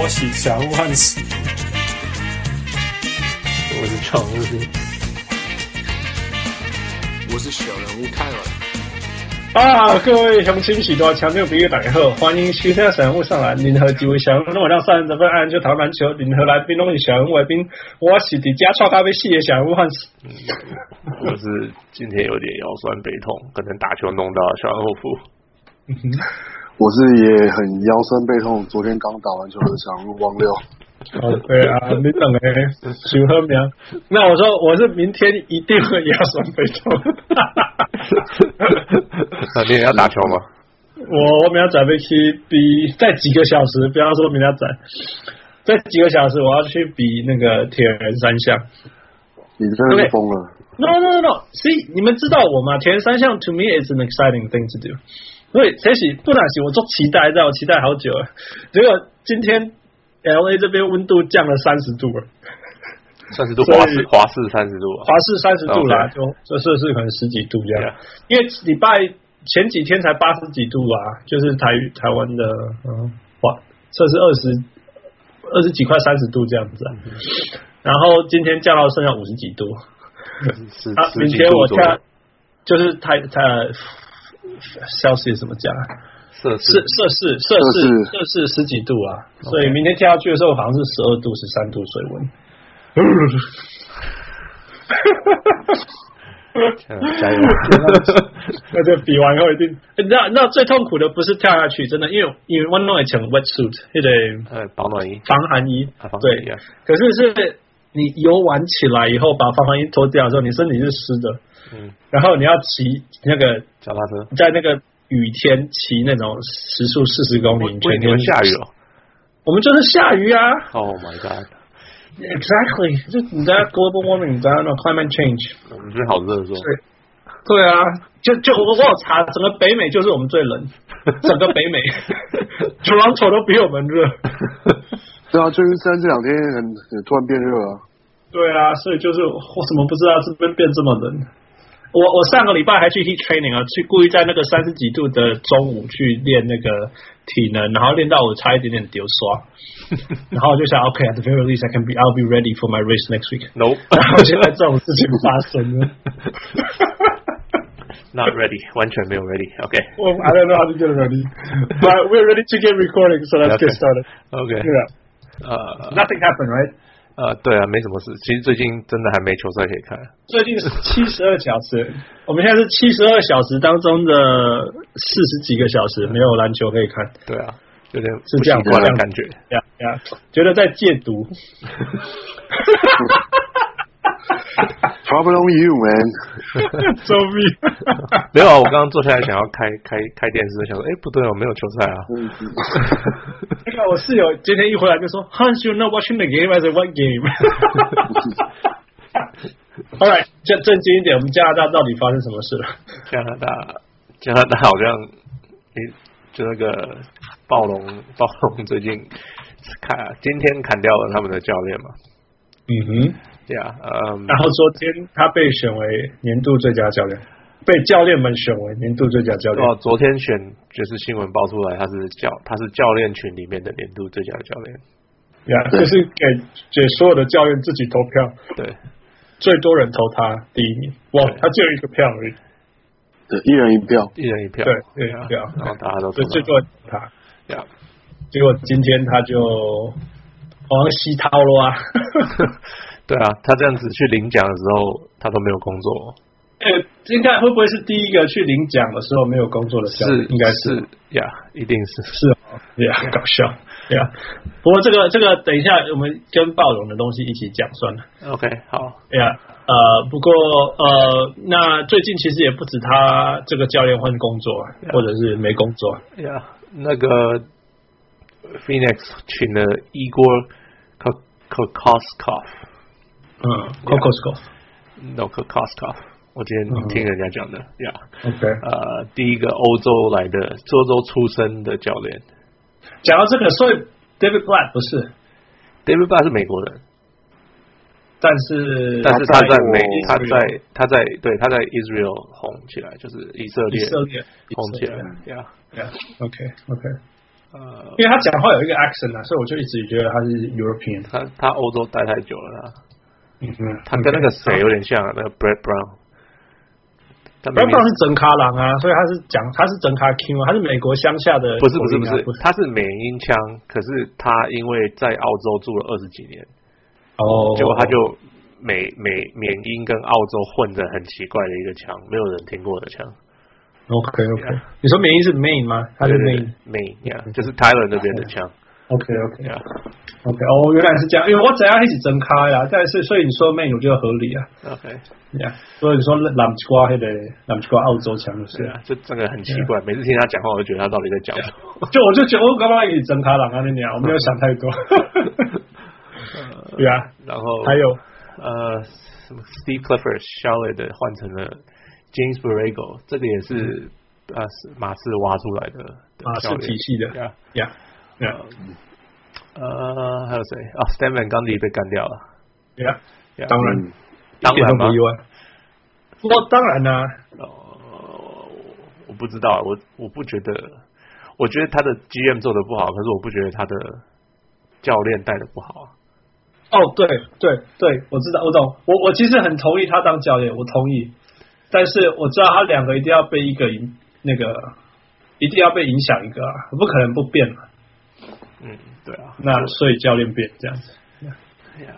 我是小人物汉斯，我是常务，我是小人物泰文。啊，各位乡亲喜多强六比一大家好，欢迎收听小人物上来。联合几位小人物，让三人得分，爱篮球讨篮球。联合来宾拢是小人物来宾，我是在家创咖啡系的小人物汉斯。嗯，我是今天有点腰酸背痛，可能打球弄到小人物 我是也很腰酸背痛，昨天刚打完球的小人物王六。哦，对啊，你等哎，许贺明。那我说我是明天一定会腰酸背痛。那 你也要打球吗？我我明天准备去比，在几个小时，不要说明天仔，在几个小时我要去比那个铁人三项。你真的疯了？No no no no，See，你们知道我吗？铁人三项 to me is an exciting thing to do。所以，其实不难行，我做期待，在我期待好久了。结果今天 L A 这边温度降了三十度了，三十度，华氏华氏三十度，华氏三十度啦.就这摄氏可能十几度这样。因为礼拜前几天才八十几度啊，就是台台湾的嗯，哇，摄氏二十二十几块三十度这样子啊。然后今天降到剩下五十几度，啊，明天我看就是台台。消息怎么讲？摄摄摄氏摄氏摄氏十几度啊.所以明天跳下去的时候好像是十二度、十三度水温。加油！那就比完以后一定。那那最痛苦的不是跳下去，真的，因为因为我弄一层 wet suit，那得呃保暖衣、防寒衣。啊、防寒衣对，可是是你游完起来以后，把防寒衣脱掉的时候，你身体是湿的。嗯，然后你要骑那个脚踏车，在那个雨天骑那种时速四十公里，全天下雨哦。我们就是下雨啊！Oh my god! Exactly，就你知道 global warming，你知道那 climate change。我们这边好热，是吧？对啊，就就我我有查，整个北美就是我们最冷，整个北美，Toronto 都比我们热。对啊，旧金山这两天很很突然变热啊。对啊，所以就是我怎么不知道这边变这么冷？我我上个礼拜还去 heat training 啊，去故意在那个三十几度的中午去练那个体能，然后练到我差一点点丢刷，然后我就想，OK，at、okay, the very least I can be，I'll be ready for my race next week。No，然后现在这种事情发生了，Not ready，完全没有 ready。OK，我、well, I don't know how to get ready，but we're ready to get recording，so let's get started。OK，对啊，呃，Nothing happened right？ 呃，对啊，没什么事。其实最近真的还没球赛可以看。最近是七十二小时，我们现在是七十二小时当中的四十几个小时没有篮球可以看。对啊，有点是这样的感觉。呀呀，觉得在戒毒。Problem you man，救命！没有啊，我刚刚坐下来想要开开开电视，想说，哎，不对，我没有球赛啊。那个我室友今天一回来就说，Hans, you're not watching the game? I said, what game? All right，正正经一点，我们加拿大到底发生什么事了？加拿大，加拿大好像，哎，就那个暴龙，暴龙最近砍，今天砍掉了他们的教练嘛。嗯哼。对啊，嗯，然后昨天他被选为年度最佳教练，被教练们选为年度最佳教练。哦，昨天选就是新闻爆出来，他是教他是教练群里面的年度最佳教练。呀、yeah，就是给给所有的教练自己投票，对，最多人投他第一名。哇，他只有一个票而已。对，一人一票，一人一票，对，一人一票，然后大家都对最多投他。呀，结果今天他就好像西掏了啊。对啊，他这样子去领奖的时候，他都没有工作。呃，应该会不会是第一个去领奖的时候没有工作的？是，应该是呀，yeah, 一定是是哦，呀、yeah, yeah.，搞笑呀。不过这个这个，等一下我们跟暴龙的东西一起讲算了。OK，好呀。Yeah, 呃，不过呃，那最近其实也不止他这个教练换工作，yeah. 或者是没工作。呀、yeah.，那个 Phoenix 请了 Igor Kokoskov。嗯 Kokoskov，No Kokoskov，我今天听人家讲的呀。Uh. Yeah. OK，呃，第一个欧洲来的，欧洲出生的教练。讲到这个，所以 David Blatt 不是，David Blatt 是美国人，但是但是他在美，他在他在对他在 Israel 红起来，就是以色列，以色列红起来。Yeah，Yeah，OK，OK。呃，因为他讲话有一个 accent 啊，所以我就一直觉得他是 European。他他欧洲待太久了啦，嗯哼，他跟那个谁有点像，那个 Brett Brown。Brett Brown 是整卡郎啊，所以他是讲他是整卡 King，他是美国乡下的、啊，不是不是不是，他是美音腔，可是他因为在澳洲住了二十几年，哦，结果他就美美缅因跟澳洲混着很奇怪的一个腔，没有人听过的腔。OK OK，yeah. 你说缅因是 Main 吗？他是 Main Main，呀，就是 Tyler 那边的腔。OK OK 啊，OK 哦，原来是这样，因为我怎样一起睁开呀，但是所以你说 Main 我觉得合理啊。OK，呀，所以你说南吉瓜黑的南吉瓜澳洲腔就是啊，这这个很奇怪，每次听他讲话我就觉得他到底在讲什么。就我就觉得我刚刚一起睁开朗啊那鸟，我没有想太多。对啊，然后还有。呃，什么 Steve Charlotte 的换成了。James Borrego 这个也是啊，是马刺挖出来的马刺体系的。呀呀呀，呃，还有谁啊？Stan Van Gundy 被干掉了，对啊，当然，当然不意外。我当然啦，呃，我不知道，我我不觉得，我觉得他的 GM 做的不好，可是我不觉得他的教练带的不好啊。哦，对对对，我知道，我懂，我我其实很同意他当教练，我同意。但是我知道他两个一定要被一个影，那个一定要被影响一个啊，不可能不变嘛。嗯，对啊。那所以教练变这样子。哎呀，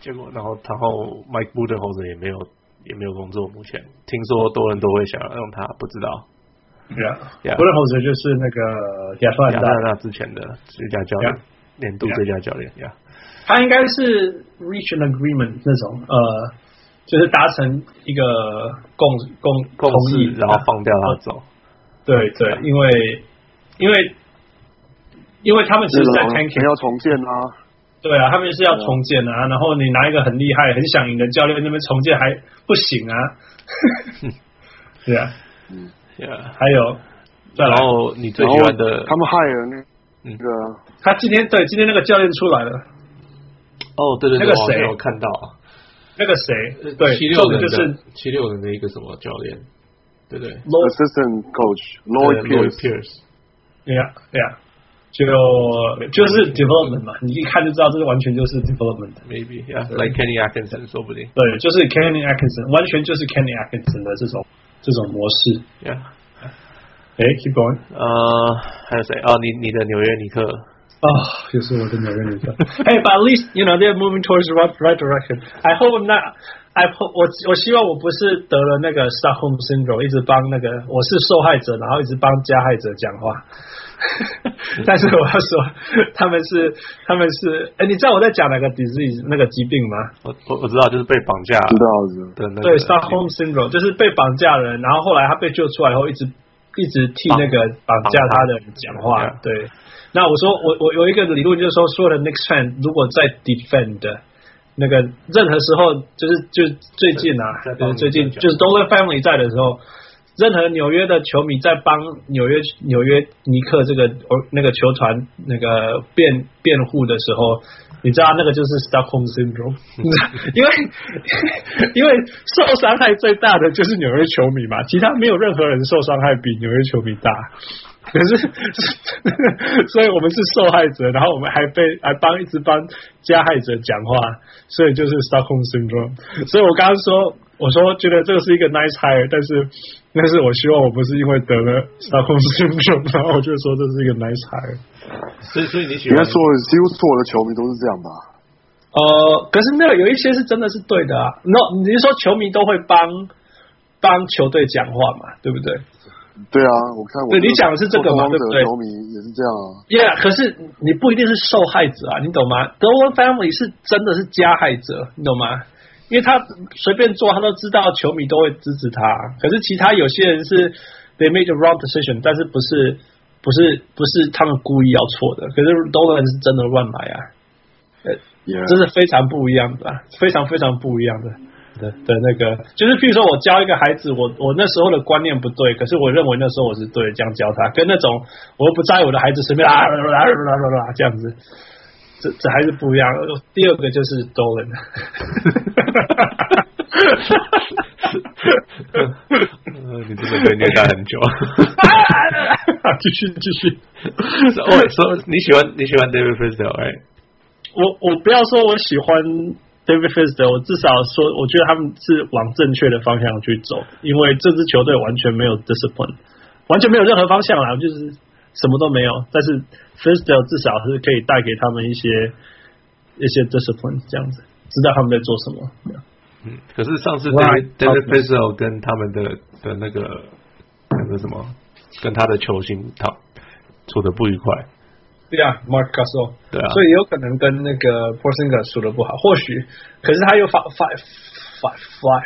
结果然后然后 Mike Budenholzer 也没有也没有工作，目前听说多人都会想要用他，不知道。对啊，Budenholzer 就是那个亚特兰大之前的最佳教练，年度最佳教练呀。他应该是 reach an agreement 那种呃。就是达成一个共共共识，然后放掉他走。对对，因为因为因为他们其实在 tanking 要重建啊。对啊，他们是要重建啊。然后你拿一个很厉害、很想赢的教练那边重建还不行啊。对啊，嗯，还有，然后你最喜欢的，他们害了那个，他今天对今天那个教练出来了。哦，对对对，那个谁我看到。那个谁，对，七六的就是七六人的一个什么教练，对对？Assistant Coach Lloyd Pierce，对呀，对呀，就就是 development 嘛，你一看就知道这个完全就是 development。Maybe，yeah，like Kenny Atkinson，说不定。对，就是 Kenny Atkinson，完全就是 Kenny Atkinson 的这种这种模式。Yeah，哎，keep going。呃，还有谁？哦，你你的纽约尼克。啊，又是我的纽约尼克。Hey, but at least you know they're moving towards the right right direction. I hope not. I hope 我我希望我不是得了那个 Stockholm syndrome，一直帮那个我是受害者，然后一直帮加害者讲话。但是我要说，他们是他们是，哎，你知道我在讲哪个 disease 那个疾病吗？我我我知道，就是被绑架，知道的那个。对，Stockholm syndrome 就是被绑架的人，然后后来他被救出来以后，一直一直替那个绑架他的人讲话，对。那我说，我我有一个理论，就是说，所有的 next fan 如果在 defend 那个任何时候，就是就最近啊，就是最近就是 Dolan family 在的时候，任何纽约的球迷在帮纽约纽约尼克这个那个球团那个辩辩护的时候，你知道那个就是 Stockholm syndrome，因为 因为受伤害最大的就是纽约球迷嘛，其他没有任何人受伤害比纽约球迷大。可是，所以我们是受害者，然后我们还被还帮一直帮加害者讲话，所以就是 Stockholm syndrome。所以我刚刚说，我说觉得这个是一个 nice hire，但是但是我希望我不是因为得了 Stockholm syndrome，然后我就说这是一个 nice hire。所以所以你喜欢说，几乎所有的球迷都是这样吧？呃，可是没有有一些是真的是对的啊。No，你是说球迷都会帮帮球队讲话嘛？对不对？对啊，我看我。对，你讲的是这个嘛？对不对？球迷也是这样啊。Yeah，可是你不一定是受害者啊，你懂吗？Dolan family 是真的是加害者，你懂吗？因为他随便做，他都知道球迷都会支持他。可是其他有些人是 they made the wrong decision，但是不是不是不是他们故意要错的。可是 Dolan 是真的乱来啊，呃.这是非常不一样的，非常非常不一样的。的的那个，就是譬如说我教一个孩子，我我那时候的观念不对，可是我认为那时候我是对，这样教他，跟那种我又不在我的孩子身边啊啦啦啦啦啦这样子，这这还是不一样。第二个就是 Dolan，你真的被虐待很久。继续继续。我说你喜欢你喜欢 David Fizdale 哎？我我不要说我喜欢 David Fizdale，我至少说我觉得他们是往正确的方向去走，因为这支球队完全没有 discipline，完全没有任何方向啦，就是什么都没有。但是 Fizdale 至少是可以带给他们一些一些 discipline，这样子知道他们在做什么。嗯，可是上次 David David Fizdale 跟他们的的那个那个什么，跟他的球星他处的不愉快。对啊，Marc Gasol，对啊，所以有可能跟那个 Porzingis 处的不好，或许，可是他又发发发发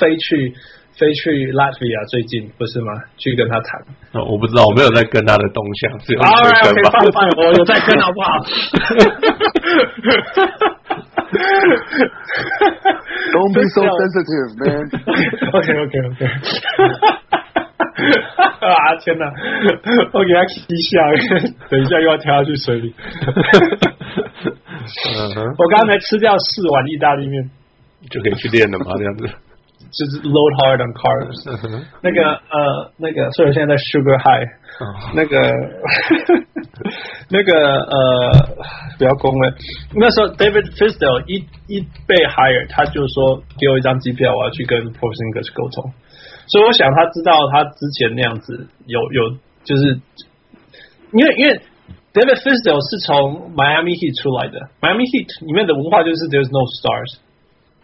飞去飞去 Latvia 最近不是吗？去跟他谈。哦，我不知道，我没有在跟他的动向，只有啊，OK，放放，我有在跟，好不好？Don't be so sensitive, man. OK, OK, OK. 啊天哪！我给他踢下，等一下又要跳下去水里。我刚才吃掉四碗意大利面，就可以去练了吗？这样子。就是 load hard on carbs。那个呃，那个，所以我现在在 sugar high。那个，那个呃，不要恭维。那时候 David Fisdale 一一被 hire，他就说给我一张机票，我要去跟 Porzingis 沟通。所以我想他知道他之前那样子有有，就是因为因为 David Fizdale 是从 Miami Heat 出来的，Miami Heat 里面的文化就是 There's no stars，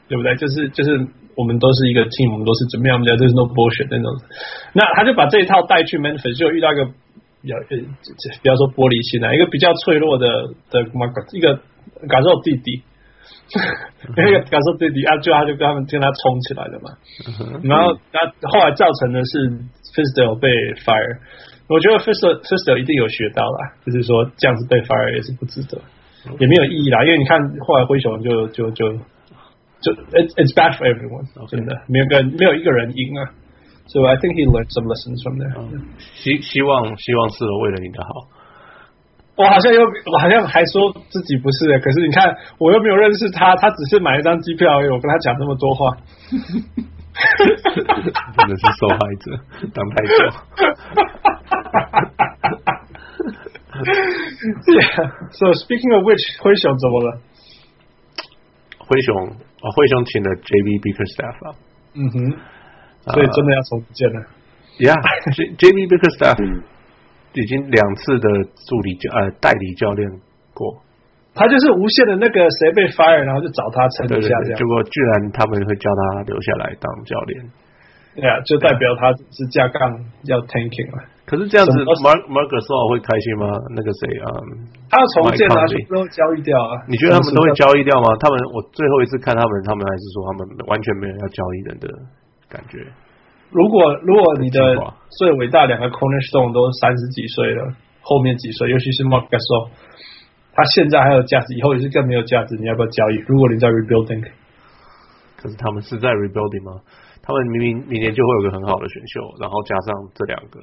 对不对？就是就是我们都是一个 team，我们都是怎么样的，There's no bullshit 那种。那他就把这一套带去 Memphis，就遇到一个比较呃，比方说玻璃心啊，一个比较脆弱的的 Mark，一个感受弟弟。那个感受最低啊，就他就跟他们跟他冲起来了嘛，然后那后来造成的是 Fisdale 被 fire，我觉得 Fisdale Fisdale 一定有学到啦，就是说这样子被 fire 也是不值得，也没有意义啦，因为你看后来灰熊就就就就 it's it's bad for everyone，真的没有个没有一个人赢啊，so I think he learned some lessons from there，希希望希望是为了你的好。我好像又，我好像还说自己不是，可是你看，我又没有认识他，他只是买一张机票而已，我跟他讲那么多话，真的是受害者，当太久。Yeah, so speaking of which，灰熊怎么了？灰熊啊，灰熊请了 JB Bickerstaff 啊，嗯哼，所以真的要重建了。Yeah，JB Bickerstaff。已经两次的助理教呃代理教练过，他就是无限的那个谁被 fire，然后就找他撑一下这样。结果居然他们会叫他留下来当教练，对啊，就代表他是架杠要 tanking 了。可是这样子，Mark Marc Gasol 会开心吗？那个谁啊？他要重建啊，就都交易掉啊。你觉得他们都会交易掉吗？他们我最后一次看他们，他们还是说他们完全没有要交易人的感觉。如果如果你的最伟大两个 cornerstone 都三十几岁了，后面几岁，尤其是 Mark Gasol，他现在还有价值，以后也是更没有价值。你要不要交易？如果你在 rebuilding，可是他们是在 rebuilding 吗？他们明明明年就会有个很好的选秀，然后加上这两个。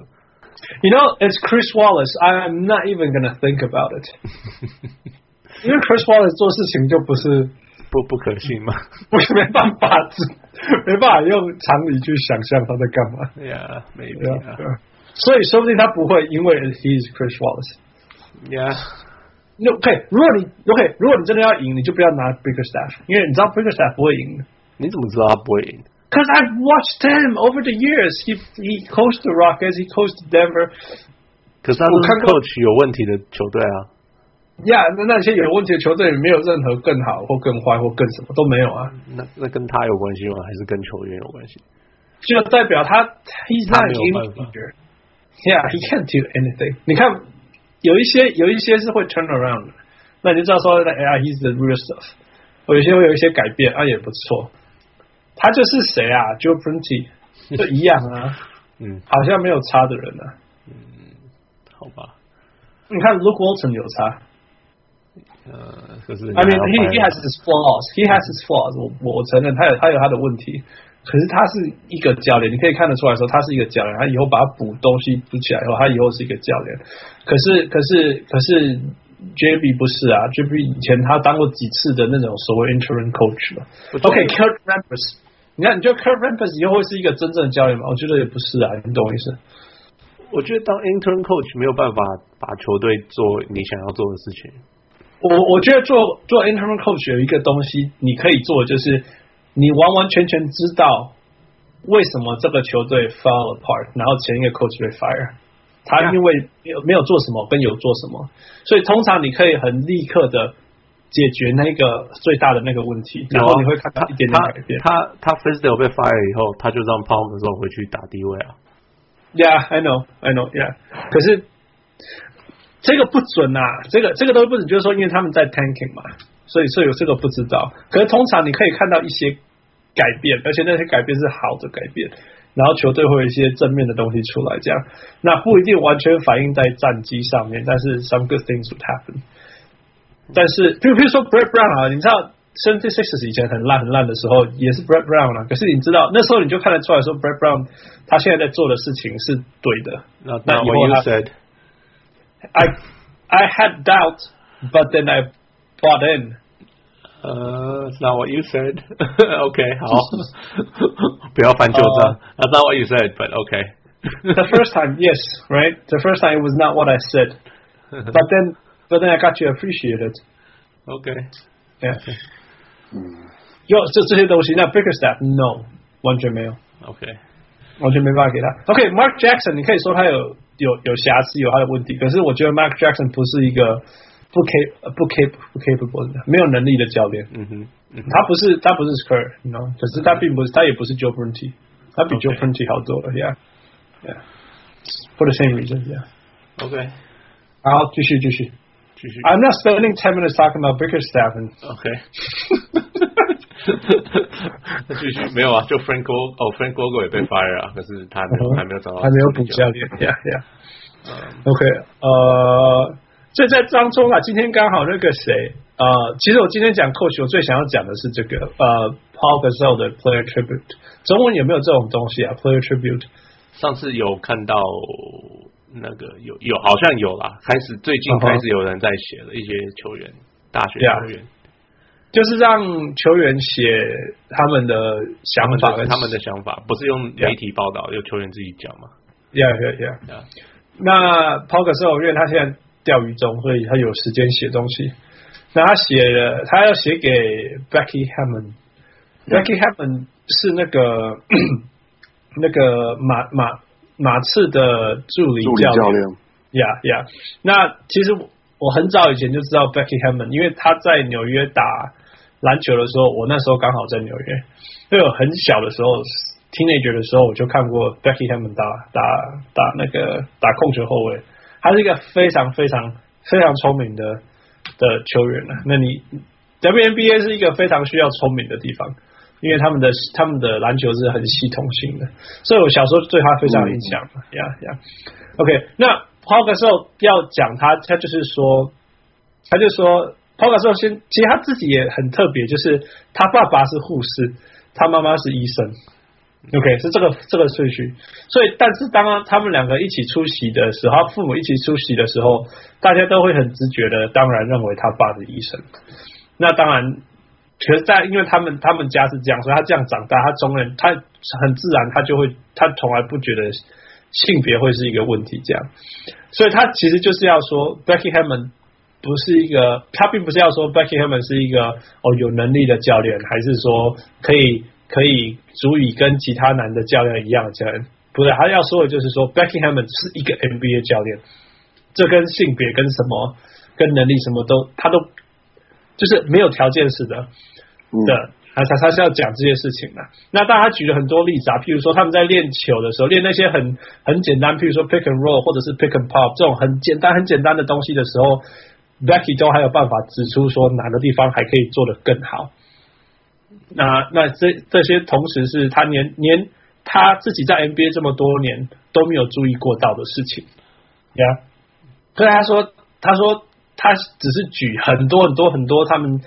You know, it's Chris Wallace. I'm not even gonna think about it. 因为 Chris Wallace 做事情就不是。不不可信吗？我没办法，没办法用常理去想象他在干嘛。Yeah, maybe. Yeah. 所以说不定他不会，因为 he is Chris Wallace. Yeah. OK，如果你 OK，如果你真的要赢，你就不要拿 Bickerstaff，因为你知道 Bickerstaff 不会赢。你怎么知道他不会赢？Because I've watched him over the years. He he coached the Rockets, he coached Denver. 可是他是 coach 有问题的球队啊。 呀，那那些有问题的球队没有任何更好或更坏或更什么都没有啊。那那跟他有关系吗？还是跟球员有关系？就代表他，he's not a game changer. Yeah, he can't do anything. 你看，有一些有一些是会 turn around 的，那你就知道说，哎呀，he's the real stuff。有一些会有一些改变，啊，也不错。他就是谁啊？Joe Prunty 就一样啊。嗯，好像没有差的人啊。嗯，好吧。你看，Luke Walton 有差。呃，可是 I mean he he has his flaws, he has his flaws。我我承认他有他有他的问题，可是他是一个教练，你可以看得出来说他是一个教练。他以后把他补东西补起来以后，他以后是一个教练。可是可是可是 JB 不是啊，JB 以前他当过几次的那种所谓 interim coach 了。OK，Kurt Rambis，你看，你觉得 Kurt Rambis 以后会是一个真正的教练吗？我觉得也不是啊，你懂我意思？我觉得当 intern coach 没有办法把球队做你想要做的事情。我我觉得做做 intern coach 有一个东西你可以做，就是你完完全全知道为什么这个球队 fall apart，然后前一个 coach 被 fire，他因为没有没有做什么跟有做什么，所以通常你可以很立刻的。解决那个最大的那个问题，然后你会看到一点点改变。他他 Fizdale 被 fire 以后，他就让 Palmer 之后回去打低位啊。Yeah, I know, I know. Yeah，可是这个不准啊，这个这个都不准，就是说，因为他们在 tanking 嘛，所以所以有这个不知道。可是通常你可以看到一些改变，而且那些改变是好的改变，然后球队会有一些正面的东西出来，这样那不一定完全反映在战绩上面，但是 some good things would happen。但是，比如比如说 Brett Brown 啊，你知道 Seventy Sixes 以前很烂很烂的时候，也是 Brett Brown 啊。可是你知道那时候你就看得出来说，Brett Brown 他现在在做的事情是对的。那那 what you said，I I had doubt, but then I bought in。呃，Not what you said。OK，好，不要翻旧账。That's not what you said, but OK。The first time, yes, right. The first time it was not what I said, but then. But then I got to appreciate it. OK, yeah. 嗯，有这这些东西，那 Bickerstaff no 完全没有。OK， 完全没办法给他。OK，Mark Jackson，你可以说他有有有瑕疵，有他的问题。可是我觉得 Mark Jackson 不是一个不 cap 不 cap 不 capable 的，没有能力的教练。嗯哼，他不是他不是 Kerr，你知道？可是他并不是，他也不是 Joe Prunty，他比 Joe Prunty 好多了。Yeah，yeah，for the same reason，yeah。OK，好，继续继续。I'm not spending ten minutes talking about Bickerstaff. OK， 那继续没有啊？就 Frank Vogel 哦，Frank Vogel 也被 fire 啊，可是他还没有还没有找到，还没有补教练。Yeah. OK，呃，所以在当中啊，今天刚好那个谁，呃，其实我今天讲 coach，我最想要讲的是这个，呃，Paul Gasol 的 Player Tribute，中文有没有这种东西啊？Player Tribute，上次有看到。那个有有好像有啦，开始最近开始有人在写了一些球员，uh -huh. 大学球员，就是让球员写他们的想法跟他们的想法，不是用媒体报道，由、yeah. 球员自己讲嘛？Yeah, yeah, yeah. yeah. 那因为他现在钓鱼中，所以他有时间写东西。那他写了，他要写给 Becky Hammon。Yeah. Becky Hammond 是那个 那个马马。马刺的助理教练，呀呀，那其实我很早以前就知道 Becky Hammond，因为他在纽约打篮球的时候，我那时候刚好在纽约，因为我很小的时候，teenager 的时候，我就看过 Becky Hammon 打打打那个打控球后卫，他是一个非常非常非常聪明的的球员了。那你 WNBA 是一个非常需要聪明的地方。因为他们的他们的篮球是很系统性的，所以我小时候对他非常有印象。呀呀，OK，那 Paul Gasol 要讲他，他就是说，他就说 Paul Gasol 先，其实他自己也很特别，就是他爸爸是护士，他妈妈是医生。OK，是这个这个顺序。所以，但是当他们两个一起出席的时候，父母一起出席的时候，大家都会很直觉的，当然认为他爸是医生。那当然。其实，在因为他们他们家是这样，所以他这样长大，他中人他很自然，他就会他从来不觉得性别会是一个问题，这样，所以他其实就是要说，Becky Hammond 不是一个，他并不是要说 Becky Hammon 是一个哦有能力的教练，还是说可以可以足以跟其他男的教练一样教练，不是，他要说的就是说 Becky Hammon 是一个 NBA 教练，这跟性别跟什么跟能力什么都他都就是没有条件式的。的，他他他是要讲这些事情的。那当然他举了很多例子啊，譬如说他们在练球的时候，练那些很很简单，譬如说 pick and roll 或者是 pick and pop 这种很简单很简单的东西的时候，Becky 都还有办法指出说哪个地方还可以做得更好。那那这这些同时是他连连他自己在 NBA 这么多年都没有注意过到的事情呀。所以他说他说他只是举很多很多很多他们。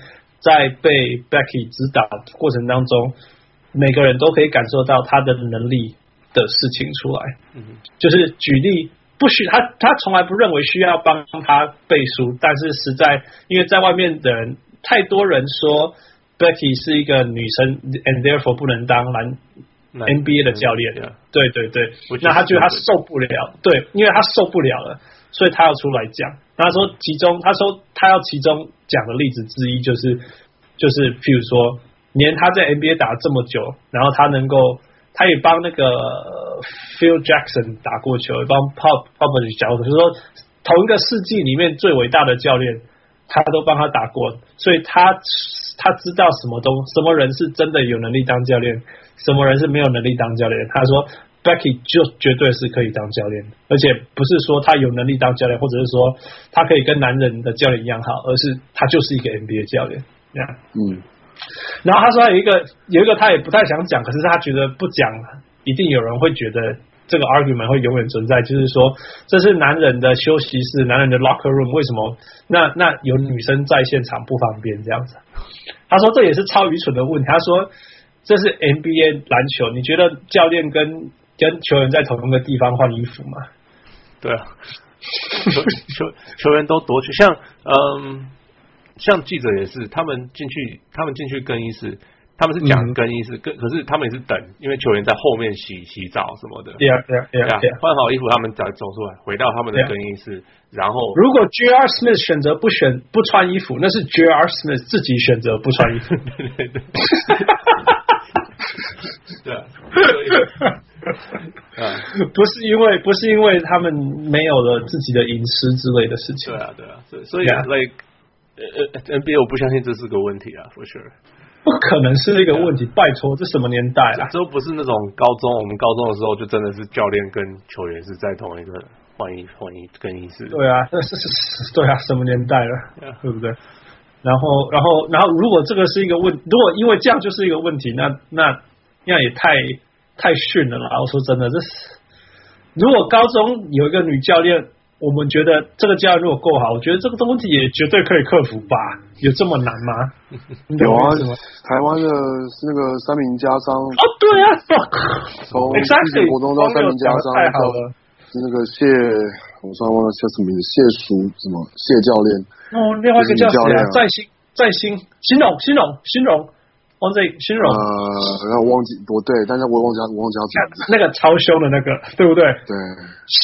在被 Becky 指导过程当中，每个人都可以感受到他的能力的事情出来。嗯，就是举例，不需他，他从来不认为需要帮他背书，但是实在，因为在外面的人太多人说 Becky 是一个女生，and therefore 不能当篮 NBA 的教练。对对对，那他觉得他受不了，对，因为他受不了了，所以他要出来讲。他说其中，他说他要其中讲的例子之一就是，就是譬如说，连他在 NBA 打了这么久，然后他能够，他也帮那个 Phil Jackson 打过球，也帮 Pop Popovich 讲过，就是说同一个世纪里面最伟大的教练，他都帮他打过，所以他。他知道什么东什么人是真的有能力当教练，什么人是没有能力当教练。他说，Becky 就绝对是可以当教练，而且不是说他有能力当教练，或者是说他可以跟男人的教练一样好，而是他就是一个 NBA 教练。这样，嗯。然后他说有一个有一个他也不太想讲，可是他觉得不讲一定有人会觉得。这个 argument 会永远存在，就是说这是男人的休息室，男人的 locker room，为什么那那有女生在现场不方便这样子？他说这也是超愚蠢的问题。他说这是 NBA 篮球，你觉得教练跟跟球员在同一个地方换衣服吗？对啊，球球球员都夺去，像嗯，像记者也是，他们进去，他们进去更衣室。他们是讲更衣室，更、嗯、可是他们也是等，因为球员在后面洗洗澡什么的。对啊，对啊，对啊，换好衣服，他们再走出来，回到他们的更衣室，然后如果 J.R. Smith 选择不选不穿衣服，那是 J.R. Smith 自己选择不穿衣服。对 对对。对 啊。啊，不是因为不是因为他们没有了自己的隐私之类的事情。对啊，对啊，所以所以 like 呃 NBA 我不相信这是个问题啊，for sure。不可能是一个问题，拜托，这什么年代了？这都不是那种高中，我们高中的时候就真的是教练跟球员是在同一个换衣换衣更衣室。对啊，那是是，对啊，什么年代了？Yeah. 对不对？然后，然后，然后，如果这个是一个问，如果因为这样就是一个问题，那那那也太太逊了啦！我说真的，这是如果高中有一个女教练。我们觉得这个教练如果够好，我觉得这个东西也绝对可以克服吧？有这么难吗？有啊，台湾的是那个三名家商哦，对啊，从四级活动到三名家商，太好了，是那个谢，我突然忘了叫什么名字，谢叔什么谢教练哦，另外一个叫谁啊？在新在新新荣新荣新荣。王子新荣，呃，然后忘记不对，但是我忘记忘记他那个超凶的那个，对不对？对，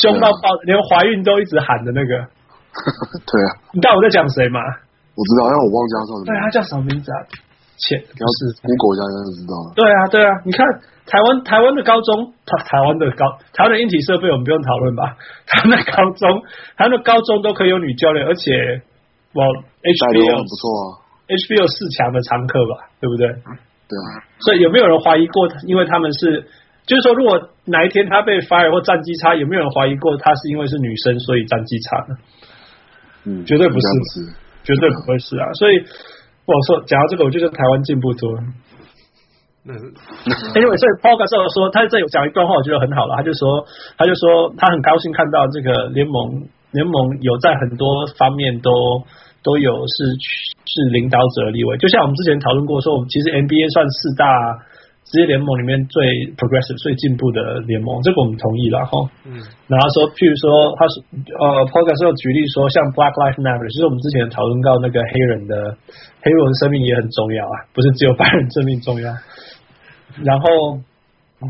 凶到爆，连怀孕都一直喊的那个。对啊，你知道我在讲谁吗？我知道，但我忘记他叫什么。对，他叫什么名字啊？切，要是 Google 一下应该就知道了。对啊，对啊，你看台湾台湾的高中，台台湾的高台湾的硬体设备我们不用讨论吧？台湾的高中，台湾的高中都可以有女教练，而且我 HBO 不错啊。HBO 四强的常客吧，对不对？对啊。所以有没有人怀疑过？因为他们是，就是说，如果哪一天他被 fire 或战绩差，有没有人怀疑过他是因为是女生所以战绩差呢？嗯，绝对不是，绝对不会是啊。所以我说，讲到这个，我觉得台湾进步多了。那是，因为所以 Paul 教授说，他这有讲一段话，我觉得很好了。他就说，他就说，他很高兴看到这个联盟，联盟有在很多方面都。都有是是领导者的地位，就像我们之前讨论过说，我们其实 NBA 算四大职业联盟里面最 progressive、最进步的联盟，这个我们同意了哈。嗯，然后说，譬如说，他是呃 Podcast 有举例说，像 Black Lives Matter，其实我们之前讨论到那个黑人的黑人生命也很重要啊，不是只有白人生命重要。然后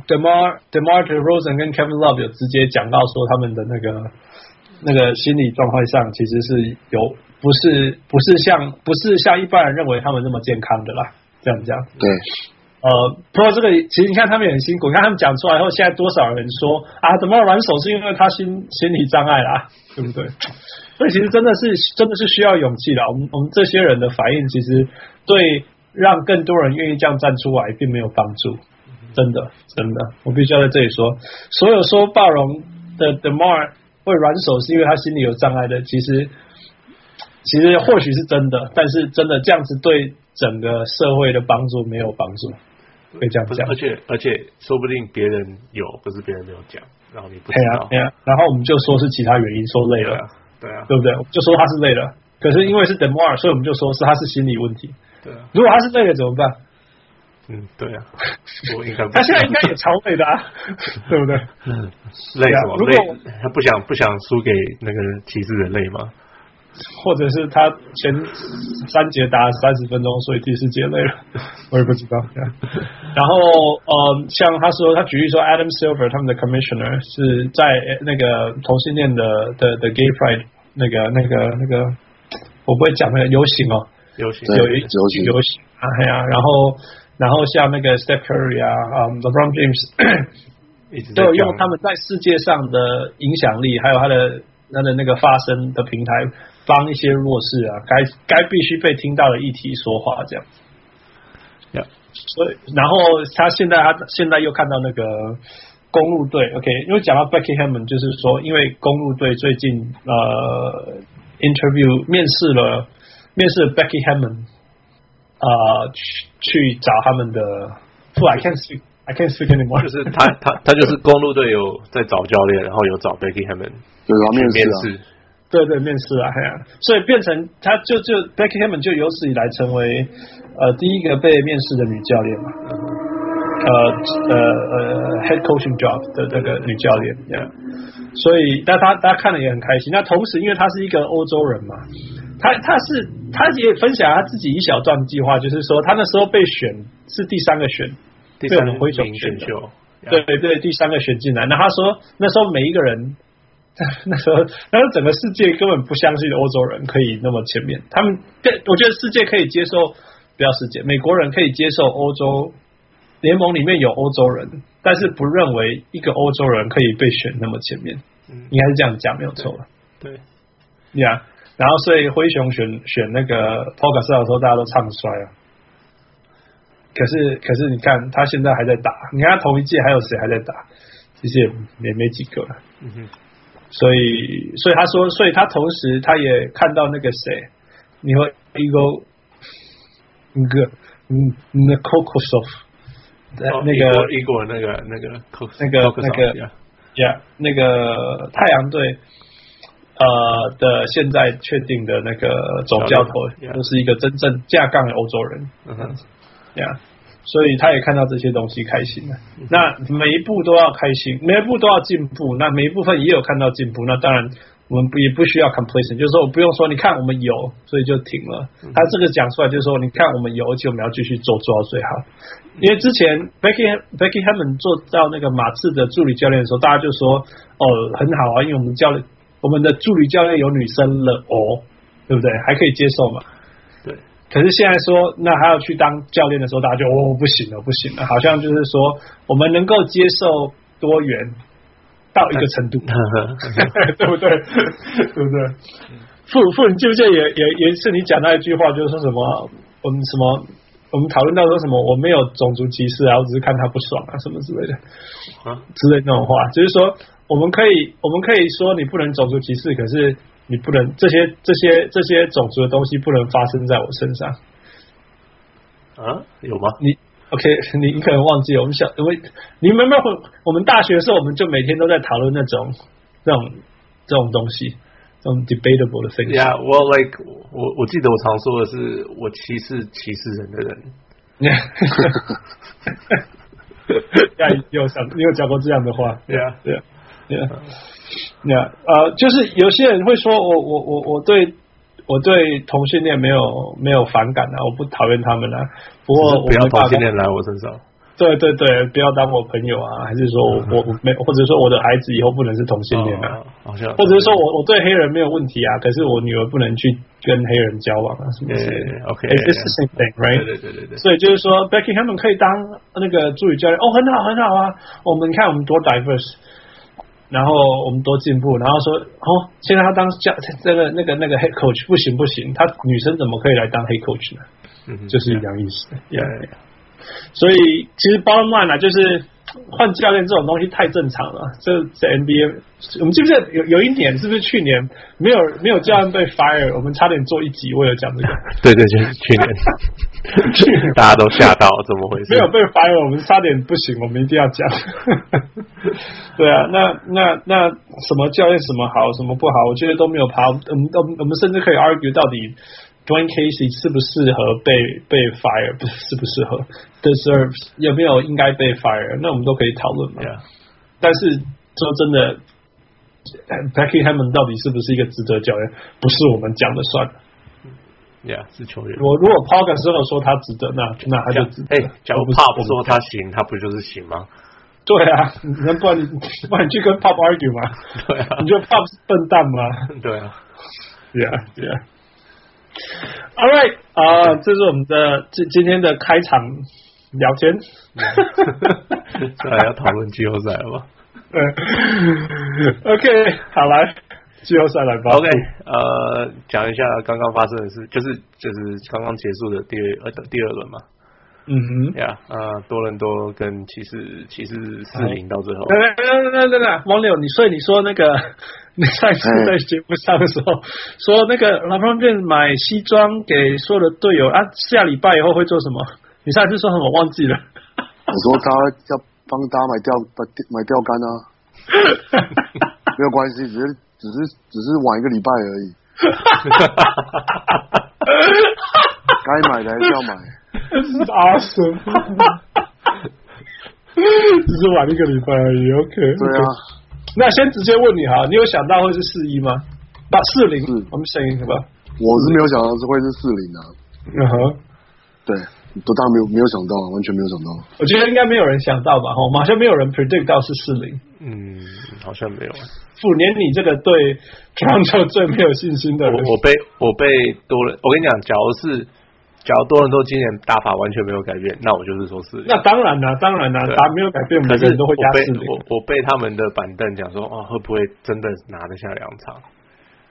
Demar Demar De Rosen 跟 Kevin Love 有直接讲到说，他们的那个那个心理状态上其实是有。不是不是像不是像一般人认为他们那么健康的啦，这样这样。对，呃，不过这个其实你看他们也很辛苦，你看他们讲出来以后，现在多少人说啊，怎么软手是因为他心心理障碍啦，对不对？所以其实真的是真的是需要勇气的。我们我们这些人的反应，其实对让更多人愿意这样站出来，并没有帮助。真的真的，我必须要在这里说，所有说暴龙的 DeMar 会软手是因为他心理有障碍的，其实。其实或许是真的，但是真的这样子对整个社会的帮助没有帮助，可以这样讲。而且而且，说不定别人有，不是别人没有讲，然后你不知道。对啊，然后我们就说是其他原因，说累了，对啊，对不对？就说他是累了，可是因为是 DeMar，所以我们就说是他是心理问题。对啊，如果他是累了怎么办？嗯，对啊，我应该 他现在应该也超累的啊，对不对？嗯，累什么？累他不想不想输给那个骑士的累吗？或者是他前三节打了三十分钟，所以第四节累了，我也不知道。然后呃，像他说，他举例说，Adam Silver 他们的 Commissioner 是在那个同性恋的的的 Gay Pride 那个那个那个，我不会讲那个游行哦，游行。有一游行。游行。啊，哎呀，然后然后像那个 Steph Curry 啊，啊 LeBron James 都有用他们在世界上的影响力，还有他的他的那个发声的平台。帮一些弱势啊，该该必须被听到的议题说话，这样。Yeah. 所以，然后他现在他现在又看到那个公路队，OK，因为讲到 Becky Hammon，就是说，因为公路队最近呃 interview 面试了面试了 Becky Hammon，啊、呃，去去找他们的不，I can't speak, I can't speak anymore，就是他他他就是公路队有在找教练，然后有找 Becky Hammon，对，然后面面试、啊。对对，面试啊，呀、啊，所以变成他就就 Becky Hammon 就有史以来成为呃第一个被面试的女教练嘛，呃呃呃 head coaching job 的那个女教练，yeah. 所以但他大家看了也很开心。那同时因为他是一个欧洲人嘛，他他是他也分享他自己一小段计划，就是说他那时候被选是第三个选，第三个灰熊选秀，对对对，第三个选进来。那他说那时候每一个人。那时候，那时候整个世界根本不相信欧洲人可以那么前面。他们，我觉得世界可以接受，不要世界，美国人可以接受欧洲联盟里面有欧洲人，但是不认为一个欧洲人可以被选那么前面。嗯，应该是这样讲没有错吧？对，呀，yeah, 然后所以灰熊选选那个 Paul Gasol 的时候，大家都唱衰了。可是，可是你看他现在还在打，你看他同一届还有谁还在打？其实也也没几个了。嗯哼。所以，所以他说，所以他同时他也看到那个谁，你和一个那个嗯，那 Kokosov，那个一个那个那个那个那个呀，那个太阳队呃的现在确定的那个总教头，都是一个真正架杠的欧洲人，嗯哼，呀。所以他也看到这些东西开心了。那每一步都要开心，每一步都要进步。那每一部分也有看到进步。那当然我们不也不需要 completion，就是说我不用说，你看我们有，所以就停了。他这个讲出来就是说，你看我们有，而且我们要继续做，做到最好。因为之前 Becky Becky Hammon 做到那个马刺的助理教练的时候，大家就说哦很好啊，因为我们教练我们的助理教练有女生了哦，对不对？还可以接受嘛。可是现在说，那还要去当教练的时候，大家就哦不行了，不行了，好像就是说，我们能够接受多元到一个程度，对不对？对不对？傅傅，你记不记得也也也是你讲那一句话，就是说什么我们什么我们讨论到说什么我没有种族歧视啊，我只是看他不爽啊，什么之类的啊之类那种话，就是说我们可以我们可以说你不能种族歧视，可是。你不能这些这些这些种族的东西不能发生在我身上啊？有吗？你 OK？你你可能忘记了，我们小因为你们没有我们大学的时候，我们就每天都在讨论那种那种这种东西，这种 debatable 的 things。Yeah, well, like 我我记得我常说的是，我歧视歧视人的人。Yeah，有想你有讲过这样的话？Yeah, yeah. 那呃，就是有些人会说我我我我对我对同性恋没有没有反感啊，我不讨厌他们啊。不过我不要同性恋来我身上。对对对，不要当我朋友啊，还是说我我没，或者说我的孩子以后不能是同性恋啊？好像，或者是说我我对黑人没有问题啊，可是我女儿不能去跟黑人交往啊，什么之类的。OK，It's the same thing，right？对对对对。所以就是说，Becky 他们可以当那个助理教练，哦，很好很好啊。我们看我们多 diverse。然后我们多进步，然后说哦，现在他当教这个那个那个 head coach 不行不行，他女生怎么可以来当 head coach 呢？嗯，就是一样意思。Yeah, yeah. 所以其实 bottom line 啊，就是。换教练这种东西太正常了，这在 NBA，我们记不记得有有一年，是不是去年没有没有教练被 fire，我们差点做一集为了讲这个。对对，就是，去年 大家都吓到，怎么回事？没有被 fire，我们差点不行，我们一定要讲。对啊，那那那什么教练什么好，什么不好，我觉得都没有跑，我们我们我们甚至可以 argue 到底。Dwane Casey 适不适合被被 fire？不是适不适合，deserves 有没有应该被 fire？那我们都可以讨论嘛。但是说真的，Becky Hammon 到底是不是一个值得教练，不是我们讲的算。Yeah，是球员。我如果 Pop 跟 Solo 说他值得，那那他就值得。哎，假如 Pop 说他行，他不就是行吗？对啊，那不然你不然你去跟 Pop argue 嘛？对啊，你觉得 Pop 是笨蛋吗？对啊，Yeah Yeah。All right，啊、uh,，这是我们的今今天的开场聊天。再来要讨论季后赛了吗？嗯，OK，好来。季后赛来吧。OK，呃，讲一下刚刚发生的事，就是就是刚刚结束的第二呃第二轮嘛。嗯哼，呀，啊，多伦多跟骑士骑士四零到最后。等等等等等等，王柳，你所以你说那个你 上次在节目上的时候说那个 LeBron James 买西装给所有的队友啊，下礼拜以后会做什么？你上次说什么？忘记了。我说他要帮大家买钓买买钓竿啊，没有关系，只是。只是只是晚一个礼拜而已，该买的还是要买。阿神，只是晚一个礼拜而已。OK，对啊。那先直接问你哈，你有想到会是四一吗？不四零，我们声音是吧？我是没有想到是会是四零啊。嗯哼，对，都当然没有没有想到，完全没有想到。我觉得应该没有人想到吧？哈，好像没有人 predict 到是四零。嗯，好像没有。傅，连你这个对篮球最没有信心的人，我我被我被多人，我跟你讲，假如是假如多伦多今年打法完全没有改变，那我就是说是。那当然了，当然了，打没有改变，每个人都会加四零。我我被他们的板凳讲说，哦，会不会真的拿得下两场？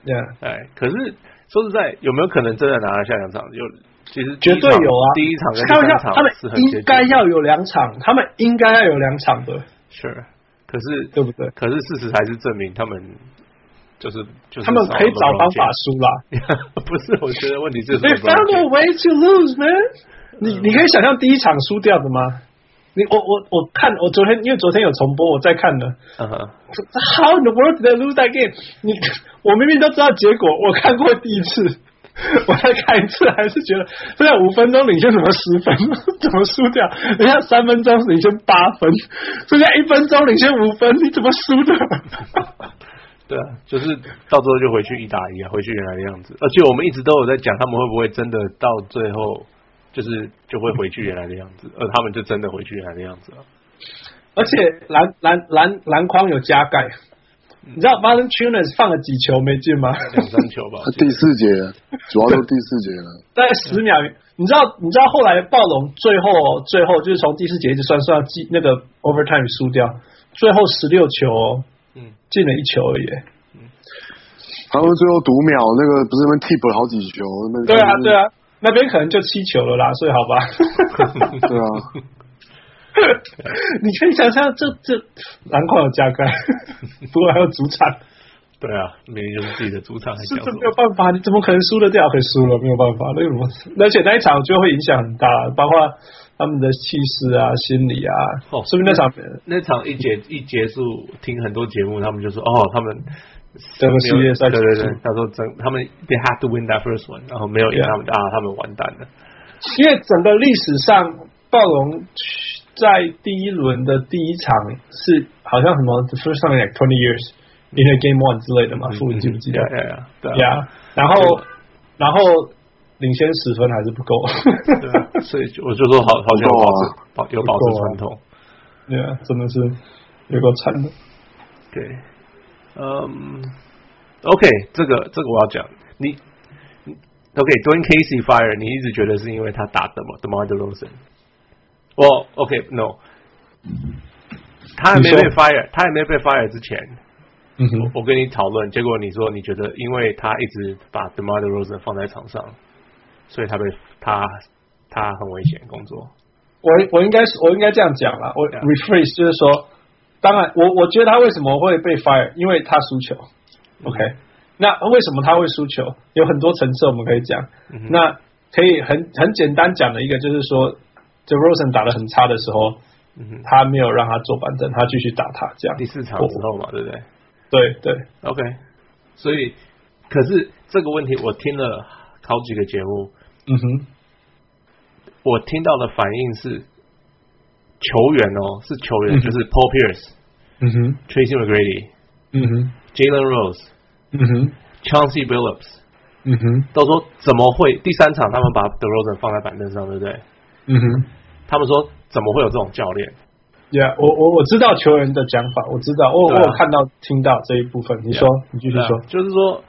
对啊，哎，可是说实在，有没有可能真的拿得下两场？有，其实绝对有啊。第一场跟第三场，他们应该要有两场，他们应该要有两场的。是。可是对不对？可是事实还是证明他们就是就是他们可以找方法输啦。不是，我觉得问题是 They found a way to lose, man。你你可以想象第一场输掉的吗？你我我我看我昨天因为昨天有重播，我在看呢。Uh -huh. How in the world did they lose that game？你 我明明都知道结果，我看过第一次。我再看一次，还是觉得现在五分钟领先怎么十分，怎么输掉？人家三分钟领先八分，现在一分钟领先五分，你怎么输的？对啊，就是到最后就回去一打一啊，回去原来的样子。而且我们一直都有在讲，他们会不会真的到最后就是就会回去原来的样子？而他们就真的回去原来的样子了。而且篮篮篮篮筐有加盖。你知道 Valanciunas 放了几球没进吗？两三球吧。第四节，主要都第四节了。大概十秒。你知道？你知道后来暴龙最后最后就是从第四节一直算算到进那个 overtime 输掉，最后十六球，嗯，进了一球而已。嗯，他们最后读秒那个不是那边 tip 了好几球，那对啊对啊，那边可能就七球了啦，所以好吧。对啊。你可以想象，这这篮筐有加盖，不过还有主场。对啊，明明就是自己的主场，是这没有办法，你怎么可能输得掉？可以输了，没有办法，那个什么？而且那一场就会影响很大，包括他们的气势啊、心理啊。哦，是不是那场那，那场一结一结束，听很多节目，他们就说：“哦，他们整个系列赛，对对对，他说整他们 they have to win that first one，然后没有赢他们.啊，他们完蛋了。因为整个历史上暴龙。在第一轮的第一场是好像什么 the first time like twenty years in a game one 之类的嘛，傅、嗯，你记不记得？对呀。然后然后领先十分还是不够，对，所以我就说好好像保持保有保持传统，对啊，真的是有够惨的。对，嗯，OK，这个这个我要讲，你，OK，Dwane Casey fire，你一直觉得是因为他打的嘛，DeMar DeRozan 我、well, OK，No，他还没被 fire，他还没被 fire 之前，嗯哼，我跟你讨论，结果你说你觉得，因为他一直把 The Mother Rose 放在场上，所以他被他他很危险工作。我我应该是我应该这样讲了，我 rephrase 就是说，当然我我觉得他为什么会被 fire，因为他输球。OK，、嗯、那为什么他会输球？有很多层次我们可以讲、嗯。那可以很很简单讲的一个就是说。就 Rosen 打的很差的时候，嗯，他没有让他坐板凳，他继续打他这样。第四场之后嘛，对不对？对对，OK。所以，可是这个问题我听了好几个节目，嗯哼，我听到的反应是球员哦，是球员，嗯、就是 Paul Pierce，嗯哼，Tracy McGrady，嗯哼，Jalen Rose，嗯哼，Chauncey Billups，嗯哼，都说怎么会第三场他们把 DeRozan 放在板凳上，对不对？嗯哼，他们说怎么会有这种教练？Yeah，我我我知道球员的讲法，我知道，我、啊、我有看到听到这一部分。你说，yeah, 你继续说，就是说，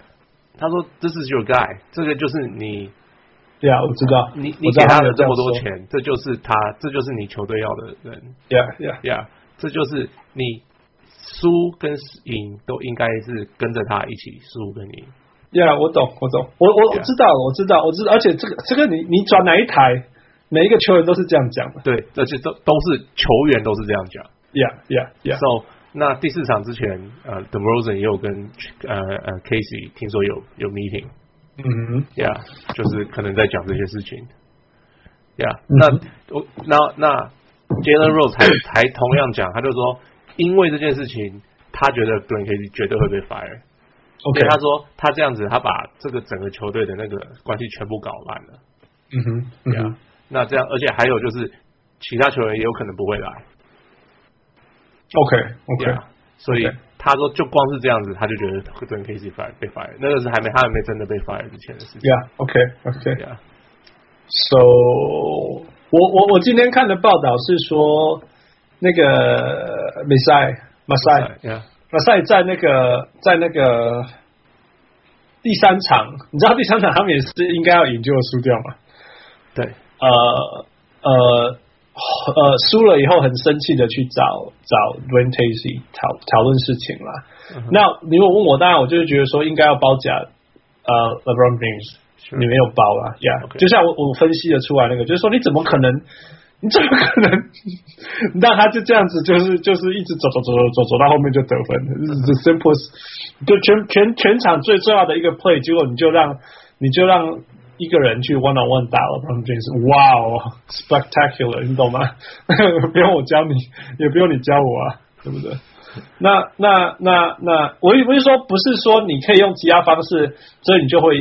他说 This is your guy，这个就是你。对啊，我知道，你你给他了这么多钱，这就是他，这就是你球队要的人。Yeah, yeah, yeah，这就是你输跟赢都应该是跟着他一起输跟赢。Yeah，我懂，我懂，我我我知道，我知道，我知道，而且这个这个你你转哪一台，每一个球员都是这样讲的。对，而且都都是球员都是这样讲。Yeah, yeah, yeah. So 那第四场之前，呃，The Rosen 也有跟呃呃 Casey 听说有有 meeting。嗯，Yeah，就是可能在讲这些事情。Yeah，、嗯、那我那那 Jalen Rose 还 还同样讲，他就说，因为这件事情，他觉得 Dwayne Casey 绝对会被 fire。OK，他说他这样子，他把这个整个球队的那个关系全部搞烂了。嗯哼，嗯哼 yeah, 那这样，而且还有就是，其他球员也有可能不会来。OK，OK，、okay, okay, 所以。他说：“就光是这样子，他就觉得会跟 Casey fire 被 fire，那个是还没他还没真的被 fire 之前的事情。” Yeah OK OK Yeah。So 我我我今天看的报道是说，那个马赛马赛马赛在那个在那个第三场，你知道第三场他们也是应该要赢，就输掉嘛？对，呃呃。呃，输了以后很生气的去找找 Dwane Casey 讨讨论事情啦。Uh. 那你如果问我，当然我就是觉得说应该要包夹呃 LeBron James，你没有包啦呀。Yeah. 就像我我分析的出来那个，就是说你怎么可能，你怎么可能 让他就这样子，就是就是一直走走走走走走到后面就得分，uh. The simplest 就全全全场最重要的一个 play，结果你就让你就让。一个人去 one on one 打了 LeBron James，哇哦，spectacular，你懂吗？不用我教你，也不用你教我啊，对不对？那那那那，我也不是说，不是说你可以用其他方式，所以你就会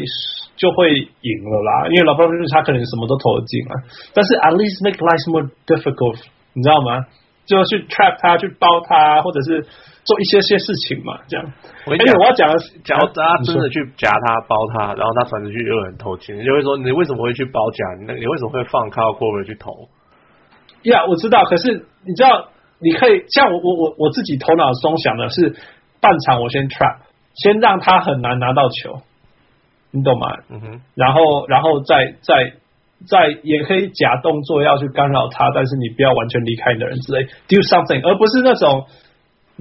就会赢了啦。因为 LeBron James 他可能什么都投得进啊，但是 at least make life more difficult，你知道吗？就去 trap 他，去包他，或者是。做一些些事情嘛，这样。而且我要讲的是，假如大家真的去夹他、包他，然后他传出去又有人投进，你就会说：你为什么会去包夹？你你为什么会放 Kyle Korver 去投？呀、yeah，我知道。可是你知道，你可以像我我我我自己头脑中想的是，半场我先 trap，先让他很难拿到球，你懂吗？嗯哼。然后，然后再再再也可以假动作要去干扰他，但是你不要完全离开你的人之类，do something，而不是那种。